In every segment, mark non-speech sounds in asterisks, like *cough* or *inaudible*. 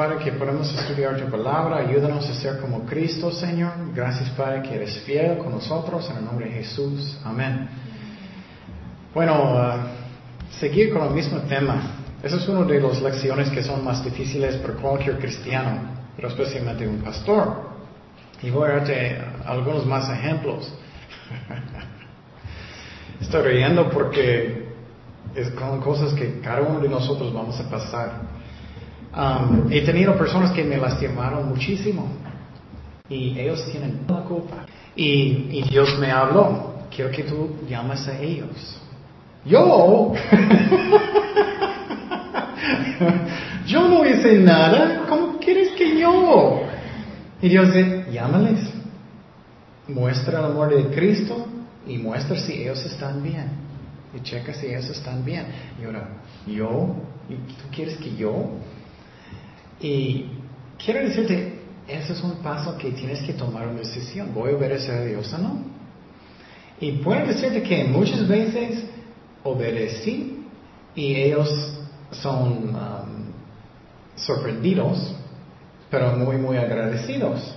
Padre que podemos estudiar tu palabra. Ayúdanos a ser como Cristo, Señor. Gracias Padre que eres fiel con nosotros. En el nombre de Jesús. Amén. Bueno, uh, seguir con el mismo tema. Esa es una de las lecciones que son más difíciles para cualquier cristiano, pero especialmente un pastor. Y voy a darte algunos más ejemplos. *laughs* Estoy riendo porque es con cosas que cada uno de nosotros vamos a pasar. Um, he tenido personas que me lastimaron muchísimo y ellos tienen la culpa. Y, y Dios me habló, quiero que tú llames a ellos. Yo, *laughs* yo no hice nada, ¿cómo quieres que yo? Y Dios dice, llámales, muestra el amor de Cristo y muestra si ellos están bien. Y checa si ellos están bien. Y ahora, yo, ¿y tú quieres que yo? Y quiero decirte, ese es un paso que tienes que tomar una decisión. ¿Voy a obedecer a Dios o no? Y puedo decirte que muchas veces obedecí y ellos son um, sorprendidos, pero muy, muy agradecidos.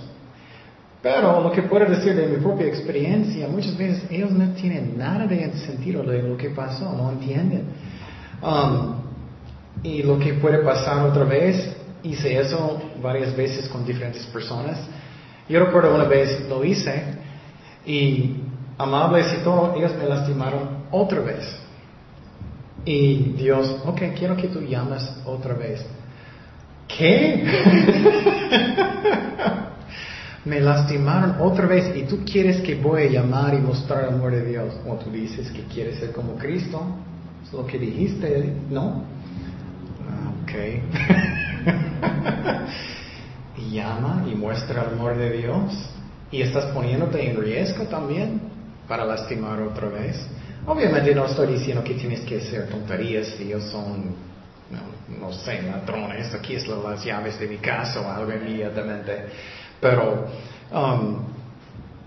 Pero lo que puedo decir de mi propia experiencia, muchas veces ellos no tienen nada de sentido de lo que pasó, no entienden. Um, y lo que puede pasar otra vez hice eso varias veces con diferentes personas. Yo recuerdo una vez lo hice y amables y todo, ellos me lastimaron otra vez. Y Dios, ok, quiero que tú llames otra vez. ¿Qué? *laughs* me lastimaron otra vez y tú quieres que voy a llamar y mostrar el amor de Dios. O tú dices que quieres ser como Cristo. Es lo que dijiste, ¿no? Ah, ok. *laughs* *laughs* y llama y muestra el amor de Dios. Y estás poniéndote en riesgo también para lastimar otra vez. Obviamente no estoy diciendo que tienes que hacer tonterías si ellos son, no, sé, ladrones, aquí es las llaves de mi casa o algo inmediatamente. Pero um,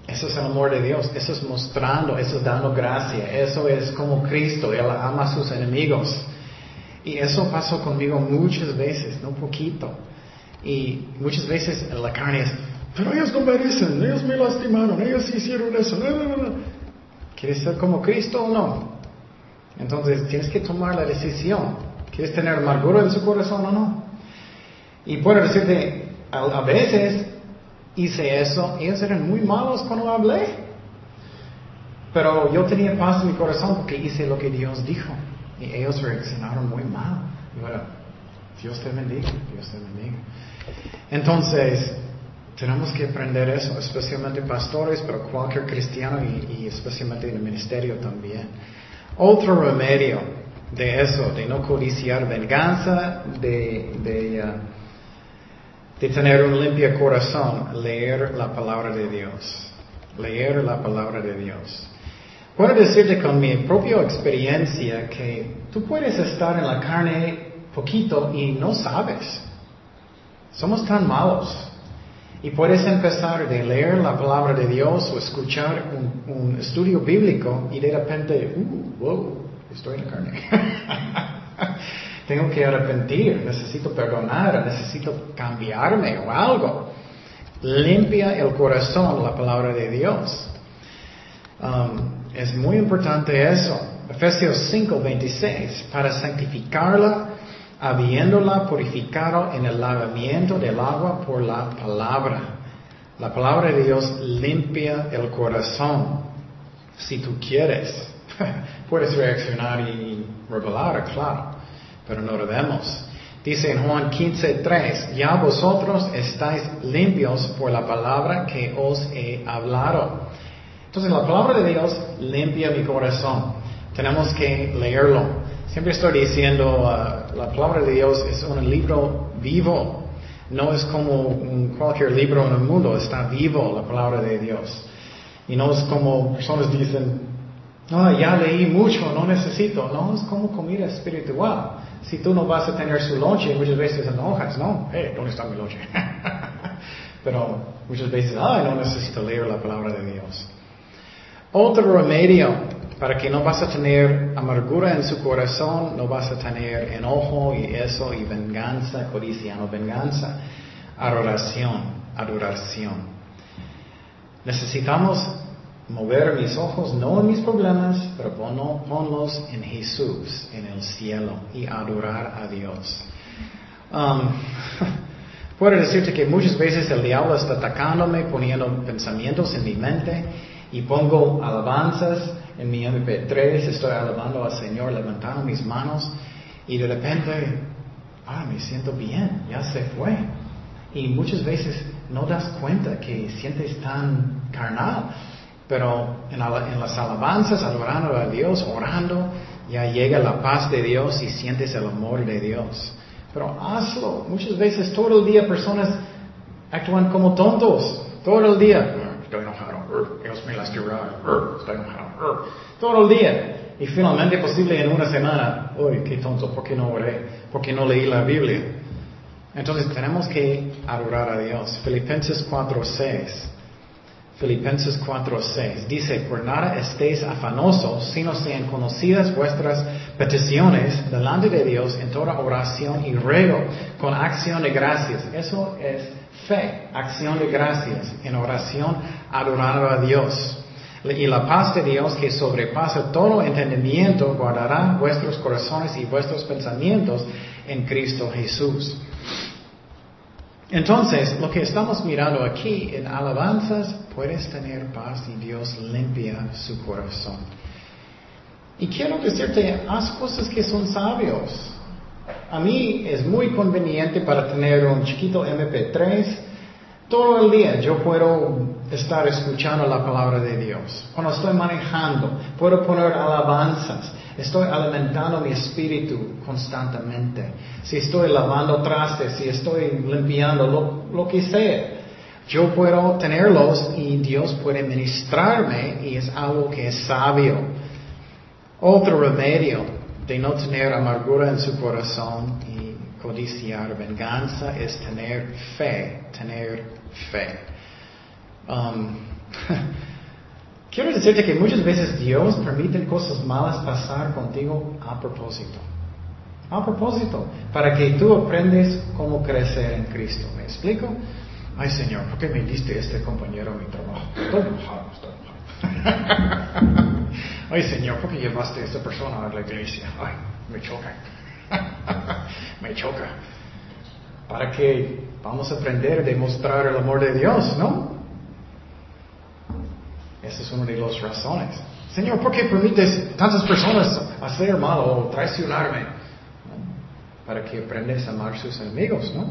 eso es el amor de Dios, eso es mostrando, eso es dando gracia, eso es como Cristo, Él ama a sus enemigos. Y eso pasó conmigo muchas veces, no poquito. Y muchas veces la carne es, pero ellos no merecen, ellos me lastimaron, ellos hicieron eso. ¿Quieres ser como Cristo o no? Entonces tienes que tomar la decisión. ¿Quieres tener amargura en su corazón o no? Y puedo decirte, a, veces hice eso, ellos eran muy malos cuando hablé. Pero yo tenía paz en mi corazón porque hice lo que Dios dijo. Y ellos reaccionaron muy mal. Y bueno, Dios te bendiga, Dios te bendiga. Entonces, tenemos que aprender eso, especialmente pastores, pero cualquier cristiano y, especialmente en el ministerio también. Otro remedio de eso, de no codiciar venganza, de, de, uh, de tener un limpio corazón, leer la palabra de Dios. Leer la palabra de Dios. Puedo decirte con mi propia experiencia que tú puedes estar en la carne poquito y no sabes. Somos tan malos. Y puedes empezar de leer la palabra de Dios o escuchar un, estudio bíblico y de repente, uh, wow, estoy en la carne. *laughs* Tengo que arrepentir, necesito perdonar, necesito cambiarme o algo. Limpia el corazón la palabra de Dios. Um, es muy importante eso. Efesios 5, 26, para santificarla, habiéndola purificado en el lavamiento del agua por la palabra. La palabra de Dios limpia el corazón. Si tú quieres, *laughs* puedes reaccionar y revelar, claro, pero no debemos. Dice en Juan 15, 3, ya vosotros estáis limpios por la palabra que os he hablado. Entonces la palabra de Dios limpia mi corazón. Tenemos que leerlo. Siempre estoy diciendo, uh, la palabra de Dios es un libro vivo. No es como cualquier libro en el mundo, está vivo la palabra de Dios. Y no es como personas dicen, no, ya leí mucho, no necesito. No, es como comida espiritual. Si tú no vas a tener su lonche, muchas veces enojas, ¿no? Hey, ¿dónde está mi lonche? *laughs* Pero muchas veces, ay, no necesito leer la palabra de Dios. Otro remedio para que no vas a tener amargura en su corazón, no vas a tener enojo y eso y venganza, codiciano venganza, adoración, adoración. Necesitamos mover mis ojos no en mis problemas, pero ponlos en Jesús, en el cielo y adorar a Dios. Um, *laughs* puedo decirte que muchas veces el diablo está atacándome, poniendo pensamientos en mi mente y pongo alabanzas en mi MP3, estoy alabando al Señor, levantando mis manos y de repente, ah, me siento bien, ya se fue. Y muchas veces no das cuenta que sientes tan carnal, pero en, las alabanzas, adorando a Dios, orando, ya llega la paz de Dios y sientes el amor de Dios. Pero hazlo. Muchas veces todo el día personas actúan como tontos. Todo el día. Estoy enojado. Dios me enojado. Todo el día. Y finalmente posible en una semana. Uy, qué tonto. ¿Por qué no oré? ¿Por qué no leí la Biblia? Entonces tenemos que adorar a Dios. Filipenses 4.6. Filipenses 4:6 dice, por nada estéis afanosos, sino sean conocidas vuestras peticiones delante de Dios en toda oración y ruego con acción de gracias. Eso es fe, acción de gracias, en oración adorando a Dios. Y la paz de Dios que sobrepasa todo entendimiento guardará vuestros corazones y vuestros pensamientos en Cristo Jesús. Entonces, lo que estamos mirando aquí en alabanzas, puedes tener paz y Dios limpia su corazón. Y quiero decirte, haz cosas que son sabios. A mí es muy conveniente para tener un chiquito MP3 todo el día yo puedo estar escuchando la palabra de Dios. Cuando estoy manejando, puedo poner alabanzas. Estoy alimentando mi espíritu constantemente. Si estoy lavando trastes, si estoy limpiando, lo, lo que sea. Yo puedo tenerlos y Dios puede ministrarme y es algo que es sabio. Otro remedio de no tener amargura en su corazón y codiciar venganza es tener fe, tener fe. Um, *laughs* quiero decirte que muchas veces Dios permite cosas malas pasar contigo a propósito. A propósito, para que tú aprendes cómo crecer en Cristo. ¿Me explico? Ay Señor, ¿por qué me diste este compañero mi trabajo? Estoy enojado, estoy enojado. *laughs* Ay Señor, ¿por qué llevaste a esta persona a la iglesia? Ay, me choca. *laughs* me choca. Para que vamos a aprender a demostrar el amor de Dios, ¿no? Esa es una de las razones. Señor, ¿por qué permites tantas personas hacer mal o traicionarme? Para que aprendas a amar a sus enemigos, ¿no?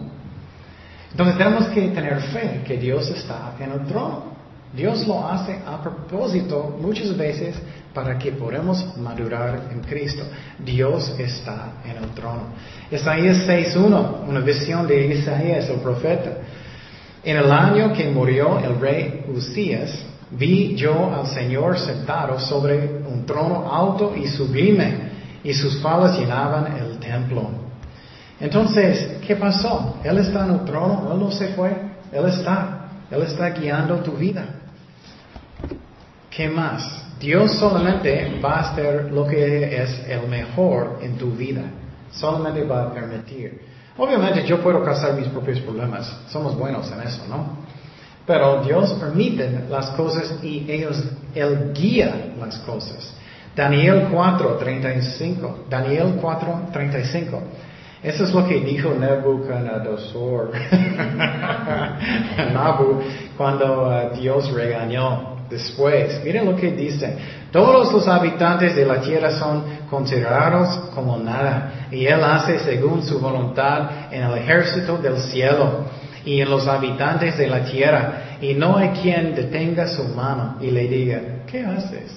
Entonces tenemos que tener fe que Dios está en el trono. Dios lo hace a propósito muchas veces para que podamos madurar en Cristo. Dios está en el trono. Isaías 6.1, una visión de Isaías, el profeta. En el año que murió el rey Usías, vi yo al Señor sentado sobre un trono alto y sublime, y sus falas llenaban el templo. Entonces, ¿qué pasó? Él está en el trono, Él no se fue, Él está, Él está guiando tu vida. ¿Qué más? Dios solamente va a hacer lo que es el mejor en tu vida. Solamente va a permitir. Obviamente yo puedo causar mis propios problemas. Somos buenos en eso, ¿no? Pero Dios permite las cosas y ellos, Él guía las cosas. Daniel 4, 35. Daniel 4, 35. Eso es lo que dijo Nebuchadnezzar, *laughs* Nabu, cuando uh, Dios regañó después. Miren lo que dice. Todos los habitantes de la tierra son considerados como nada. Y Él hace según su voluntad en el ejército del cielo y en los habitantes de la tierra. Y no hay quien detenga su mano y le diga, ¿qué haces?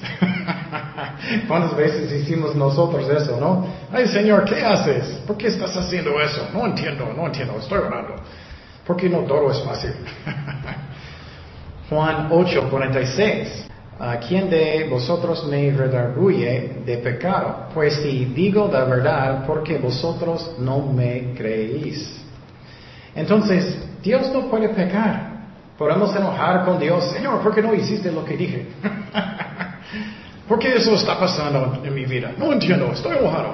*laughs* ¿Cuántas veces hicimos nosotros eso, no? Ay Señor, ¿qué haces? ¿Por qué estás haciendo eso? No entiendo, no entiendo, estoy orando. Porque no todo es fácil. *laughs* Juan 8, 46. ¿A quién de vosotros me redarguye de pecado? Pues si digo la verdad, porque vosotros no me creéis. Entonces, Dios no puede pecar. Podemos enojar con Dios, Señor, ¿por qué no hiciste lo que dije? *laughs* ¿Por qué eso está pasando en mi vida? No entiendo, estoy enojado.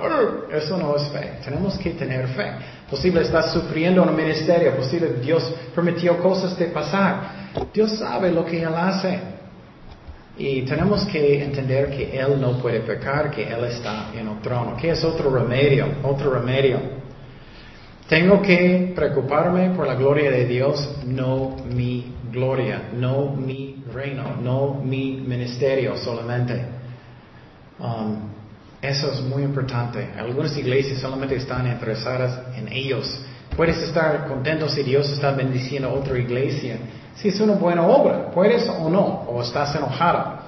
Eso no es fe. Tenemos que tener fe. Posible estás sufriendo en un ministerio, posible Dios permitió cosas de pasar. Dios sabe lo que Él hace. Y tenemos que entender que Él no puede pecar, que Él está en el trono. ¿Qué es otro remedio? Otro remedio. Tengo que preocuparme por la gloria de Dios, no mi gloria, no mi reino, no mi ministerio solamente. Um, eso es muy importante. Algunas iglesias solamente están interesadas en ellos. Puedes estar contento si Dios está bendiciendo otra iglesia. Si es una buena obra, puedes o no, o estás enojado.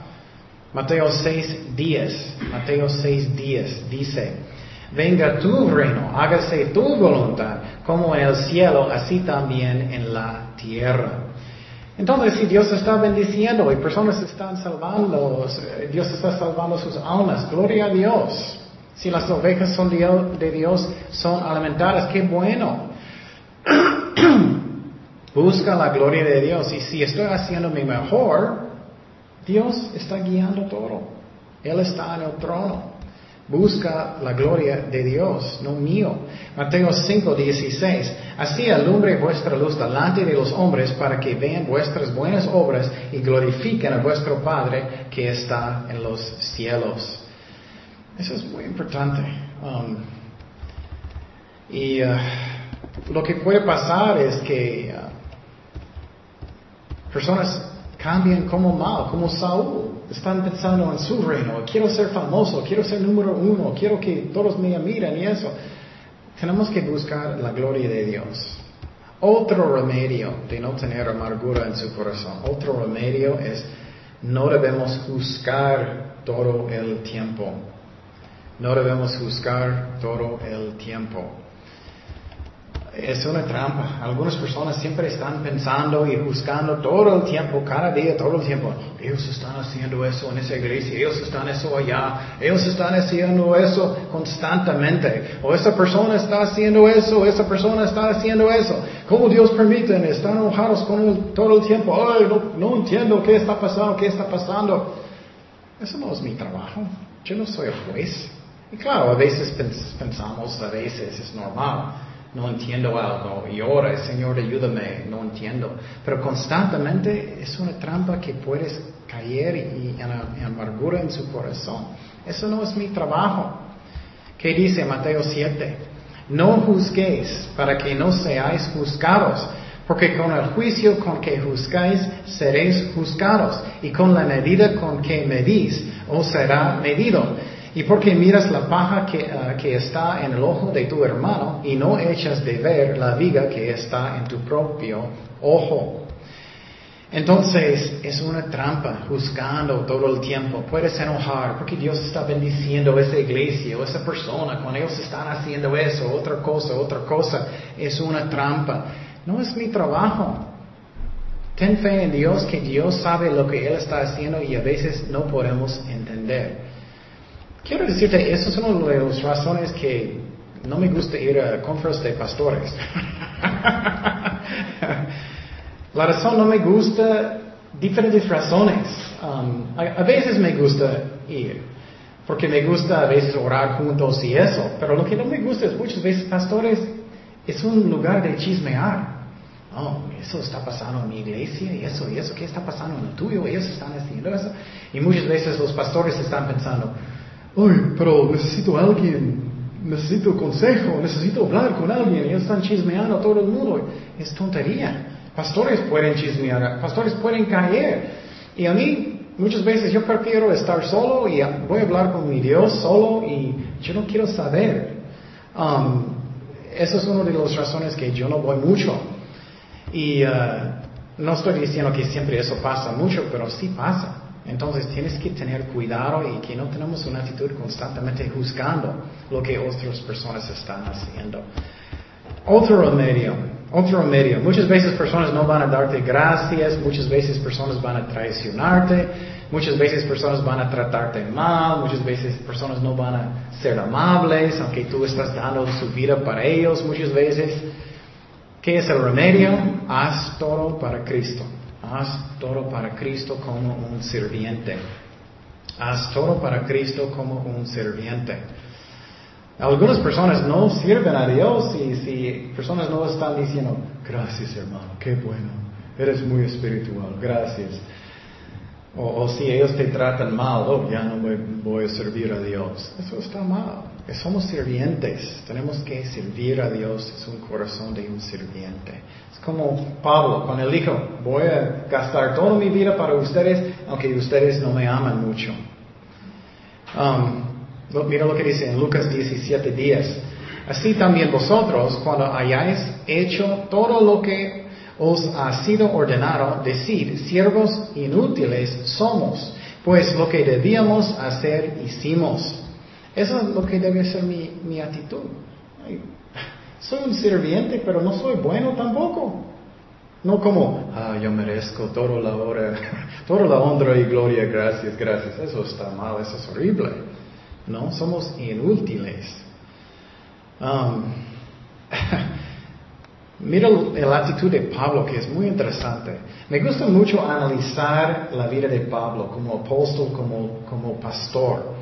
Mateo 6, 10. Mateo 6, 10 dice, venga tu reino, hágase tu voluntad, como en el cielo, así también en la tierra. Entonces, si Dios está bendiciendo y personas están salvando, Dios está salvando sus almas, gloria a Dios. Si las ovejas son de Dios, son alimentadas, qué bueno. *clears throat* Busca la gloria de Dios. Y si estoy haciendo mi mejor, Dios está guiando todo. Él está en el trono. Busca la gloria de Dios, no mío. Mateo 5, 16. Así alumbre vuestra luz delante de los hombres para que vean vuestras buenas obras y glorifiquen a vuestro Padre que está en los cielos. Eso es muy importante. Um, y uh, lo que puede pasar es que uh, personas cambien como mal, como Saúl. Están pensando en su reino. Quiero ser famoso, quiero ser número uno, quiero que todos me miren y eso. Tenemos que buscar la gloria de Dios. Otro remedio de no tener amargura en su corazón, otro remedio es no debemos juzgar todo el tiempo. No debemos juzgar todo el tiempo es una trampa. Algunas personas siempre están pensando y buscando todo el tiempo, cada día, todo el tiempo. Ellos están haciendo eso en esa iglesia, ellos están eso allá, ellos están haciendo eso constantemente. O esa persona está haciendo eso, esa persona está haciendo eso. ¿Cómo Dios permite? Están enojados con todo el tiempo. Ay, no, entiendo qué está pasando, qué está pasando. Eso no es mi trabajo. Yo no soy juez. Y claro, a veces pensamos, a veces es normal no entiendo algo y ahora, Señor, ayúdame, no entiendo. Pero constantemente es una trampa que puedes caer y, en, amargura en su corazón. Eso no es mi trabajo. ¿Qué dice Mateo 7? No juzguéis para que no seáis juzgados, porque con el juicio con que juzgáis seréis juzgados, y con la medida con que medís os será medido. Y porque miras la paja ah, que, está en el ojo de tu hermano y no echas de ver la viga que está en tu propio ojo. Entonces es una trampa, juzgando todo el tiempo. Puedes enojar porque Dios está bendiciendo esa iglesia o esa persona cuando ellos están haciendo eso, otra cosa, otra cosa. Es una trampa. No es mi trabajo. Ten fe en Dios que Dios sabe lo que Él está haciendo y a veces no podemos entender. Quiero decirte, eso es una de las razones que no me gusta ir a conferencias de pastores. *laughs* La razón no me gusta, diferentes razones. Um, a, veces me gusta ir, porque me gusta a veces orar juntos y eso, pero lo que no me gusta es muchas veces pastores es un lugar de chismear. Oh, eso está pasando en mi iglesia y eso y eso, ¿qué está pasando en el tuyo? Ellos están haciendo eso. Y muchas veces los pastores están pensando, Ay, pero necesito alguien, necesito consejo, necesito hablar con alguien. Ellos están chismeando a todo el mundo. Es tontería. Pastores pueden chismear, pastores pueden caer. Y a mí, muchas veces yo prefiero estar solo y voy a hablar con mi Dios solo y yo no quiero saber. Um, eso es una de las razones que yo no voy mucho. Y uh, no estoy diciendo que siempre eso pasa mucho, pero sí pasa. Entonces tienes que tener cuidado y que no tenemos una actitud constantemente juzgando lo que otras personas están haciendo. Otro remedio, otro remedio. Muchas veces personas no van a darte gracias, muchas veces personas van a traicionarte, muchas veces personas van a tratarte mal, muchas veces personas no van a ser amables, aunque tú estás dando su vida para ellos muchas veces. ¿Qué es el remedio? Haz todo para Cristo. Haz todo para Cristo como un sirviente. Haz todo para Cristo como un sirviente. Algunas personas no sirven a Dios y si personas no están diciendo, gracias hermano, qué bueno, eres muy espiritual, gracias. O, si ellos te tratan mal, oh, ya no voy a servir a Dios. Eso está mal. Somos sirvientes. Tenemos que servir a Dios. Es un corazón de un sirviente. Es como Pablo, cuando él dijo, voy a gastar toda mi vida para ustedes, aunque ustedes no me aman mucho. Um, mira lo que dice en Lucas 17, 10. Así también vosotros, cuando hayáis hecho todo lo que os ha sido ordenado decir, siervos inútiles somos, pues lo que debíamos hacer hicimos. Eso es lo que debe ser mi, actitud. soy un sirviente, pero no soy bueno tampoco. No como, ah, yo merezco toda la hora, *laughs* toda la honra y gloria, gracias, gracias. Eso está mal, eso es horrible. No, somos inútiles. Um, *laughs* Mira la actitud de Pablo que es muy interesante. Me gusta mucho analizar la vida de Pablo como apóstol, como, como pastor,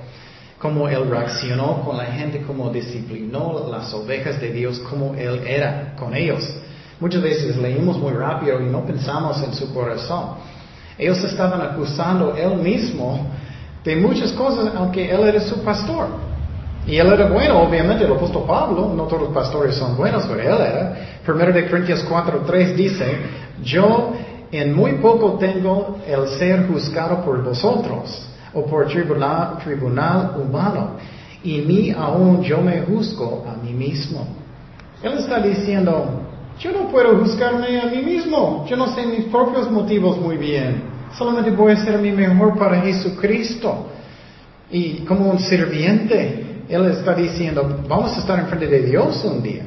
cómo él reaccionó con la gente, cómo disciplinó las ovejas de Dios, cómo él era con ellos. Muchas veces leímos muy rápido y no pensamos en su corazón. Ellos estaban acusando él mismo de muchas cosas, aunque él era su pastor. Y él era bueno, obviamente, el apóstol Pablo, no todos los pastores son buenos, pero él era. Primero de Corintios 4.3 dice, yo en muy poco tengo el ser juzgado por vosotros, o por tribunal, humano, y ni aún yo me juzgo a mí mismo. Él está diciendo, yo no puedo juzgarme a mí mismo, yo no sé mis propios motivos muy bien, solamente voy a ser mi mejor para Jesucristo. Y como un sirviente, él está diciendo, vamos a estar en frente de Dios un día.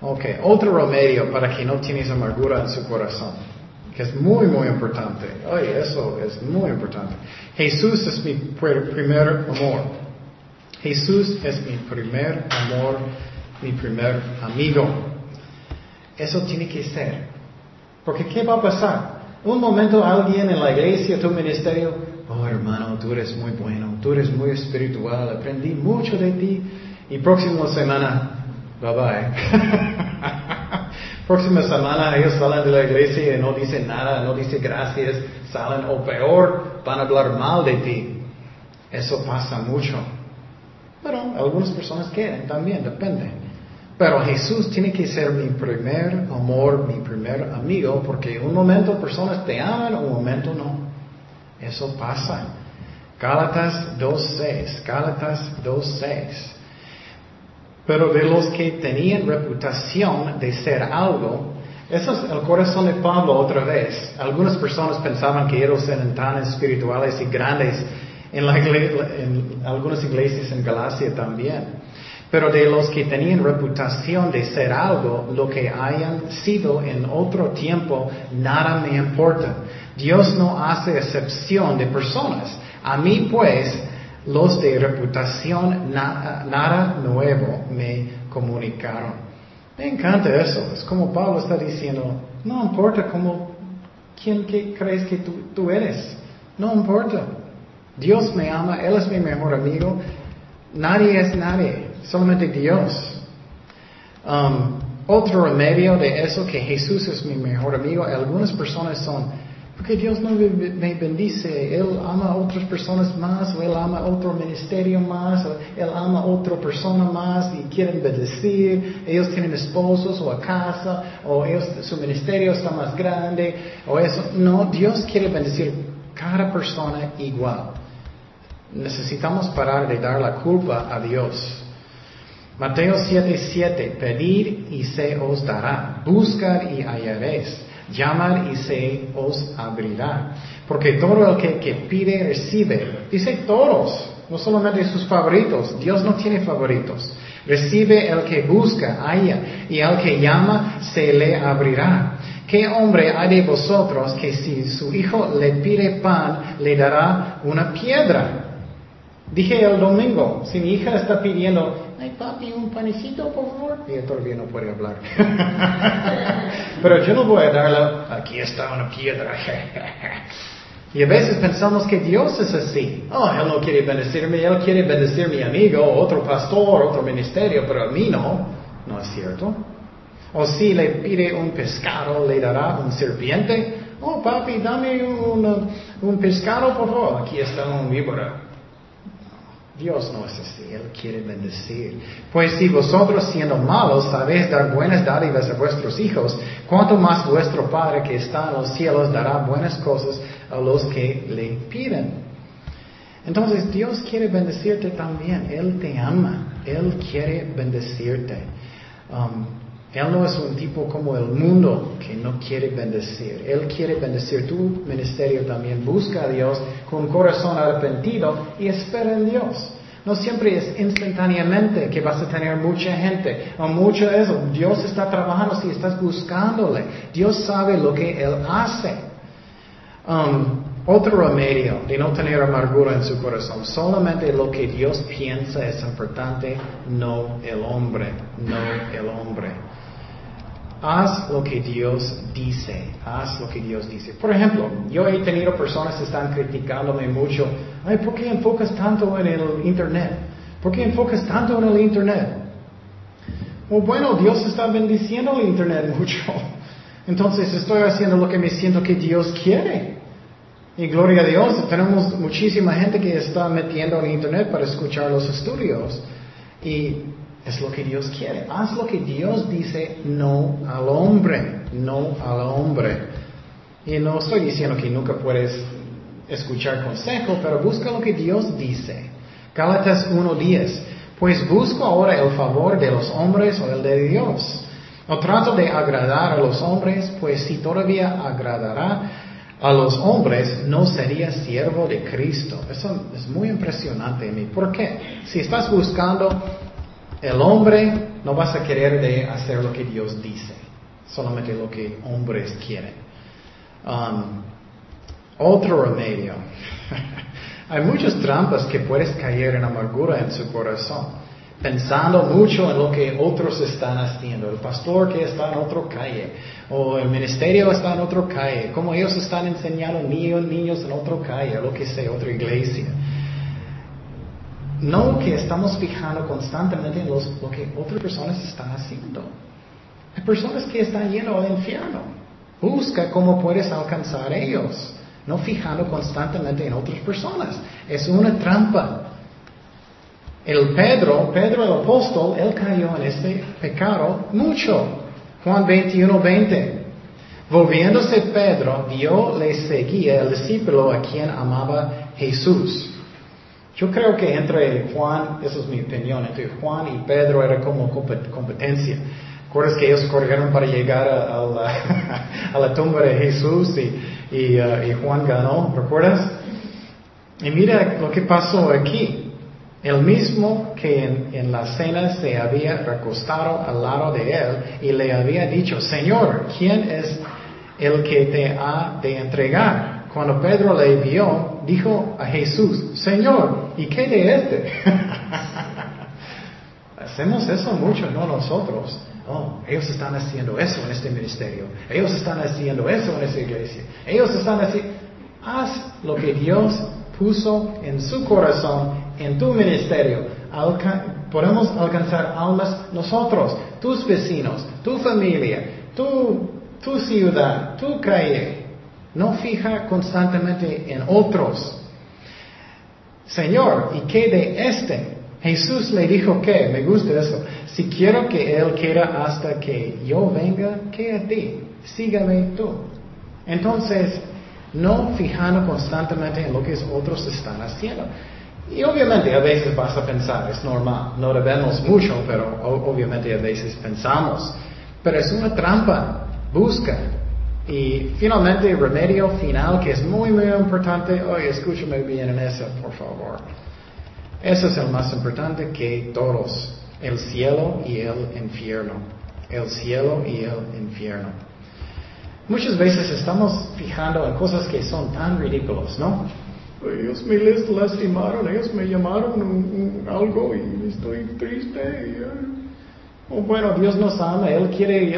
Ok, otro remedio para que no tienes amargura en su corazón, que es muy, muy importante. Oye, eso es muy importante. Jesús es mi primer amor. Jesús es mi primer amor, mi primer amigo. Eso tiene que ser. Porque ¿qué va a pasar? Un momento alguien en la iglesia, tu ministerio, oh hermano, tú eres muy bueno, tú eres muy espiritual, aprendí mucho de ti. Y próxima semana, bye bye. *laughs* próxima semana ellos salen de la iglesia y no dicen nada, no dicen gracias, salen o peor, van a hablar mal de ti. Eso pasa mucho. Pero algunas personas quieren también, depende. Pero Jesús tiene que ser mi primer amor, mi primer amigo, porque un momento personas te aman, un momento no. Eso pasa. Gálatas 2.6, Gálatas 2.6. Pero de los que tenían reputación de ser algo, eso es el corazón de Pablo otra vez. Algunas personas pensaban que ellos eran tan espirituales y grandes en, en algunas iglesias en Galacia también. Pero de los que tenían reputación de ser algo, lo que hayan sido en otro tiempo, nada me importa. Dios no hace excepción de personas. A mí pues, los de reputación nada nuevo me comunicaron. Me encanta eso. Es como Pablo está diciendo, no importa cómo, quién crees que tú, eres. No importa. Dios me ama, Él es mi mejor amigo. Nadie es nadie solamente Dios. Um, otro remedio de eso, que Jesús es mi mejor amigo, algunas personas son, porque Dios no me bendice, Él ama a otras personas más, o Él ama a otro ministerio más, o Él ama a otra persona más y quieren bendecir, ellos tienen esposos o a casa, o ellos, su ministerio está más grande, o eso. No, Dios quiere bendecir cada persona igual. Necesitamos parar de dar la culpa a Dios. Mateo 7:7, pedir y se os dará, buscar y hallaréis, llamar y se os abrirá. Porque todo el que, pide recibe, dice todos, no solamente sus favoritos, Dios no tiene favoritos. Recibe el que busca, halla, y al que llama se le abrirá. ¿Qué hombre hay de vosotros que si su hijo le pide pan, le dará una piedra? Dije el domingo, si mi hija está pidiendo ay papi, un panecito, por favor. Y todavía no puede hablar. *laughs* Pero yo no voy a darle, aquí está una piedra. *laughs* Y a veces pensamos que Dios es así. Oh, Él no quiere bendecirme, Él quiere bendecir mi amigo, otro pastor, otro ministerio, pero a mí no. No es cierto. O si le pide un pescado, le dará un serpiente. Oh, papi, dame un, un pescado, por favor. Aquí está un víbora. Dios no es así, Él quiere bendecir. Pues si vosotros siendo malos sabéis dar buenas dádivas a vuestros hijos, cuanto más vuestro Padre que está en los cielos dará buenas cosas a los que le piden. Entonces Dios quiere bendecirte también, Él te ama, Él quiere bendecirte. Um, él no es un tipo como el mundo que no quiere bendecir. Él quiere bendecir tu ministerio también. Busca a Dios con corazón arrepentido y espera en Dios. No siempre es instantáneamente que vas a tener mucha gente o mucho eso. Dios está trabajando si estás buscándole. Dios sabe lo que Él hace. Um, otro remedio de no tener amargura en su corazón, solamente lo que Dios piensa es importante, no el hombre, no el hombre. Haz lo que Dios dice, haz lo que Dios dice. Por ejemplo, yo he tenido personas que están criticándome mucho, ay, ¿por qué enfocas tanto en el Internet? ¿Por qué enfocas tanto en el Internet? bueno, Dios está bendiciendo el Internet *laughs* mucho. Entonces estoy haciendo lo que me siento que Dios quiere. Y gloria a Dios, tenemos muchísima gente que está metiendo en Internet para escuchar los estudios. Y es lo que Dios quiere. Haz lo que Dios dice, no al hombre, no al hombre. Y no estoy diciendo que nunca puedes escuchar consejo, pero busca lo que Dios dice. Gálatas 1.10. Pues busco ahora el favor de los hombres o el de Dios. No trato de agradar a los hombres, pues si todavía agradará a los hombres, no sería siervo de Cristo. Eso es muy impresionante en mí. ¿Por qué? Si estás buscando el hombre no vas a querer hacer lo que Dios dice, solamente lo que hombres quieren. Um, otro remedio. *laughs* Hay muchas trampas que puedes caer en amargura en su corazón, pensando mucho en lo que otros están haciendo. El pastor que está en otra calle, o el ministerio está en otra calle, como ellos están enseñando niños, niños en otra calle, lo que sea, otra iglesia. No que estamos fijando constantemente en lo que otras personas están haciendo. Hay personas que están yendo al infierno. Busca cómo puedes alcanzar ellos. No fijando constantemente en otras personas. Es una trampa. El Pedro, Pedro el apóstol, él cayó en este pecado mucho. Juan 21, 20. Volviéndose Pedro, vio le seguía el discípulo a quien amaba Jesús. Yo creo que entre Juan, eso es mi opinión, entre Juan y Pedro era como competencia. ¿Recuerdas que ellos corrieron para llegar a, *laughs* la, tumba de Jesús uh, y, Juan ganó? ¿Recuerdas? Y mira lo que pasó aquí. El mismo que en, en, la cena se había recostado al lado de él y le había dicho, Señor, ¿quién es el que te ha de entregar? Cuando Pedro le vio, dijo a Jesús, Señor, ¿y qué de este? *laughs* Hacemos eso mucho, no nosotros. Oh, ellos están haciendo eso en este ministerio. Ellos están haciendo eso en esta iglesia. Ellos están haciendo... Haz lo que Dios puso en su corazón, en tu ministerio. podemos alcanzar almas nosotros, tus vecinos, tu familia, tu, tu ciudad, tu calle. No fija constantemente en otros. Señor, ¿y qué de este? Jesús le dijo que, me gusta eso, si quiero que Él quiera hasta que yo venga, ¿qué a ti? Sígame tú. Entonces, no fijando constantemente en lo que otros están haciendo. Y obviamente a veces vas a pensar, es normal, no debemos mucho, pero obviamente a veces pensamos. Pero es una trampa. Busca, y finalmente, remedio final, que es muy, muy importante, oye, escúchame bien en eso, por favor. Eso es el más importante que todos, el cielo y el infierno. El cielo y el infierno. Muchas veces estamos fijando en cosas que son tan ridículas, ¿no? Ellos me lastimaron, ellos me llamaron algo y estoy triste. Y, oh, bueno, Dios nos ama, Él quiere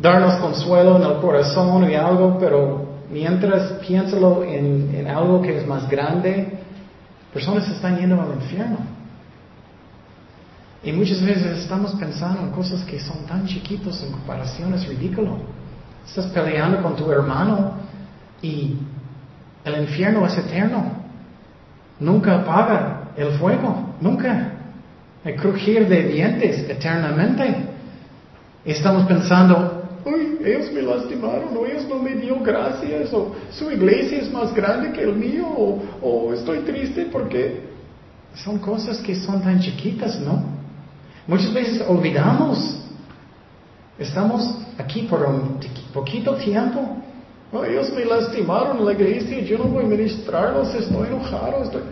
darnos consuelo en el corazón y algo, pero mientras piénsalo en, en algo que es más grande, personas están yendo al infierno. Y muchas veces estamos pensando en cosas que son tan chiquitos en comparación, es ridículo. Estás peleando con tu hermano y el infierno es eterno. Nunca apaga el fuego, nunca. El crujir de dientes eternamente. Estamos pensando, uy, ellos me lastimaron, o ellos no me dio gracias, o su iglesia es más grande que el mío, o, o estoy triste porque son cosas que son tan chiquitas, ¿no? Muchas veces olvidamos. Estamos aquí por un poquito tiempo. Oh, ellos me lastimaron la iglesia, yo no voy a ministrarlos, estoy enojado. Estoy...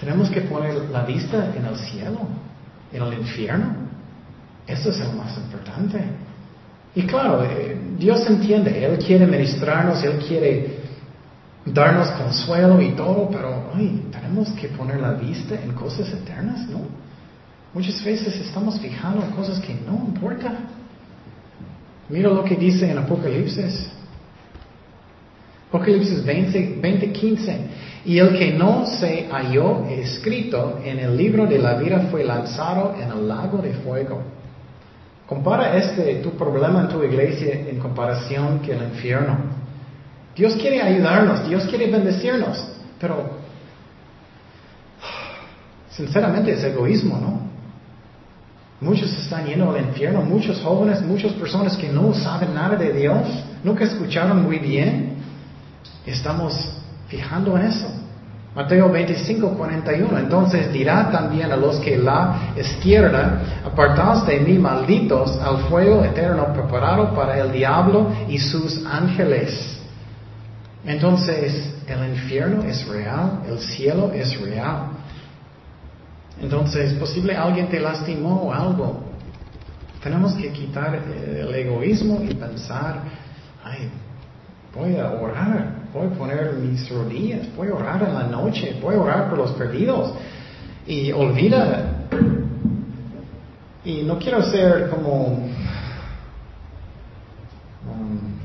Tenemos que poner la vista en el cielo, en el infierno. Eso es lo más importante. Y claro, eh, Dios entiende, Él quiere ministrarnos, Él quiere darnos consuelo y todo, pero ay, tenemos que poner la vista en cosas eternas, ¿no? Muchas veces estamos fijando en cosas que no importan. Mira lo que dice en Apocalipsis. Apocalipsis 20, 20, 15. Y el que no se halló escrito en el libro de la vida fue lanzado en el lago de fuego. Compara este tu problema en tu iglesia en comparación que el infierno. Dios quiere ayudarnos, Dios quiere bendecirnos, pero sinceramente es egoísmo, ¿no? Muchos están yendo al infierno, muchos jóvenes, muchas personas que no saben nada de Dios, nunca escucharon muy bien. Estamos fijando en eso. Mateo 25, 41. Entonces dirá también a los que la izquierda, apartaos de mí, malditos, al fuego eterno preparado para el diablo y sus ángeles. Entonces, el infierno es real, el cielo es real. Entonces, posible alguien te lastimó o algo. Tenemos que quitar el egoísmo y pensar, ay, voy a orar, voy a poner mis rodillas, voy a orar en la noche, voy a orar por los perdidos. Y olvida. Y no quiero ser como... Um,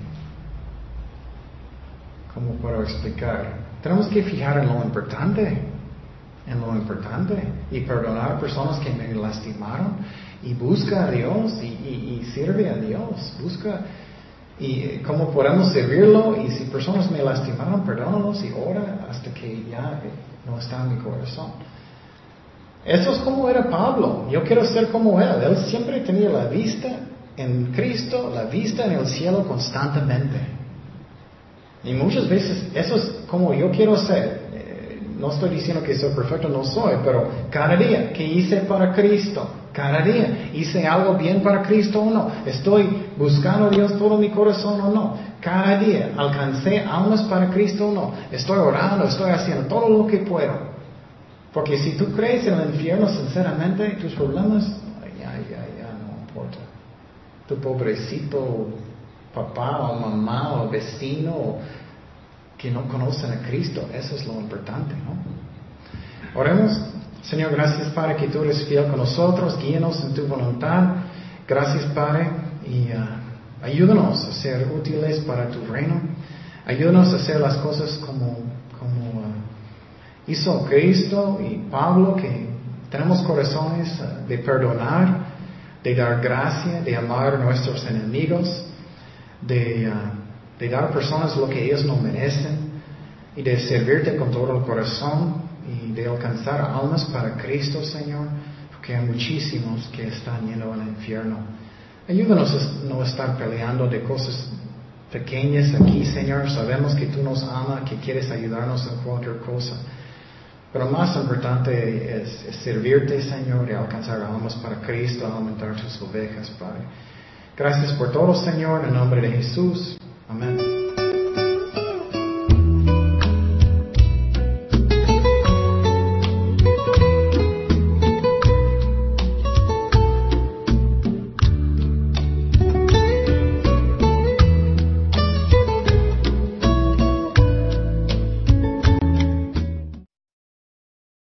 ¿Cómo puedo explicar? Tenemos que fijar en lo importante en lo importante y perdonar a personas que me lastimaron y busca a Dios y, sirve a Dios, busca y cómo podemos servirlo y si personas me lastimaron, perdónalos y ora hasta que ya no está en mi corazón. Eso es como era Pablo. Yo quiero ser como él. Él siempre tenía la vista en Cristo, la vista en el cielo constantemente. Y muchas veces eso es como yo quiero ser no estoy diciendo que soy perfecto, no soy, pero cada día que hice para Cristo, cada día hice algo bien para Cristo o no, estoy buscando a Dios todo mi corazón o no, cada día alcancé almas para Cristo o no, estoy orando, estoy haciendo todo lo que puedo. Porque si tú crees en el infierno, sinceramente, tus problemas, ya, ya, ya, no importa. Tu pobrecito papá o mamá o vecino que no conocen a Cristo. Eso es lo importante, ¿no? Oremos. Señor, gracias Padre que tú eres fiel con nosotros, guíenos en tu voluntad. Gracias Padre y uh, ayúdanos a ser útiles para tu reino. Ayúdanos a hacer las cosas como, como uh, hizo Cristo y Pablo, que tenemos corazones uh, de perdonar, de dar gracia, de amar a nuestros enemigos, de de dar personas lo que ellos no merecen y de servirte con todo el corazón y de alcanzar almas para Cristo, Señor, porque hay muchísimos que están yendo al infierno. Ayúdanos a no estar peleando de cosas pequeñas aquí, Señor. Sabemos que tú nos amas, que quieres ayudarnos en cualquier cosa. Pero más importante es, es servirte, Señor, y alcanzar almas para Cristo, aumentar tus ovejas, Padre. Gracias por todo, Señor, en nombre de Jesús. Amen.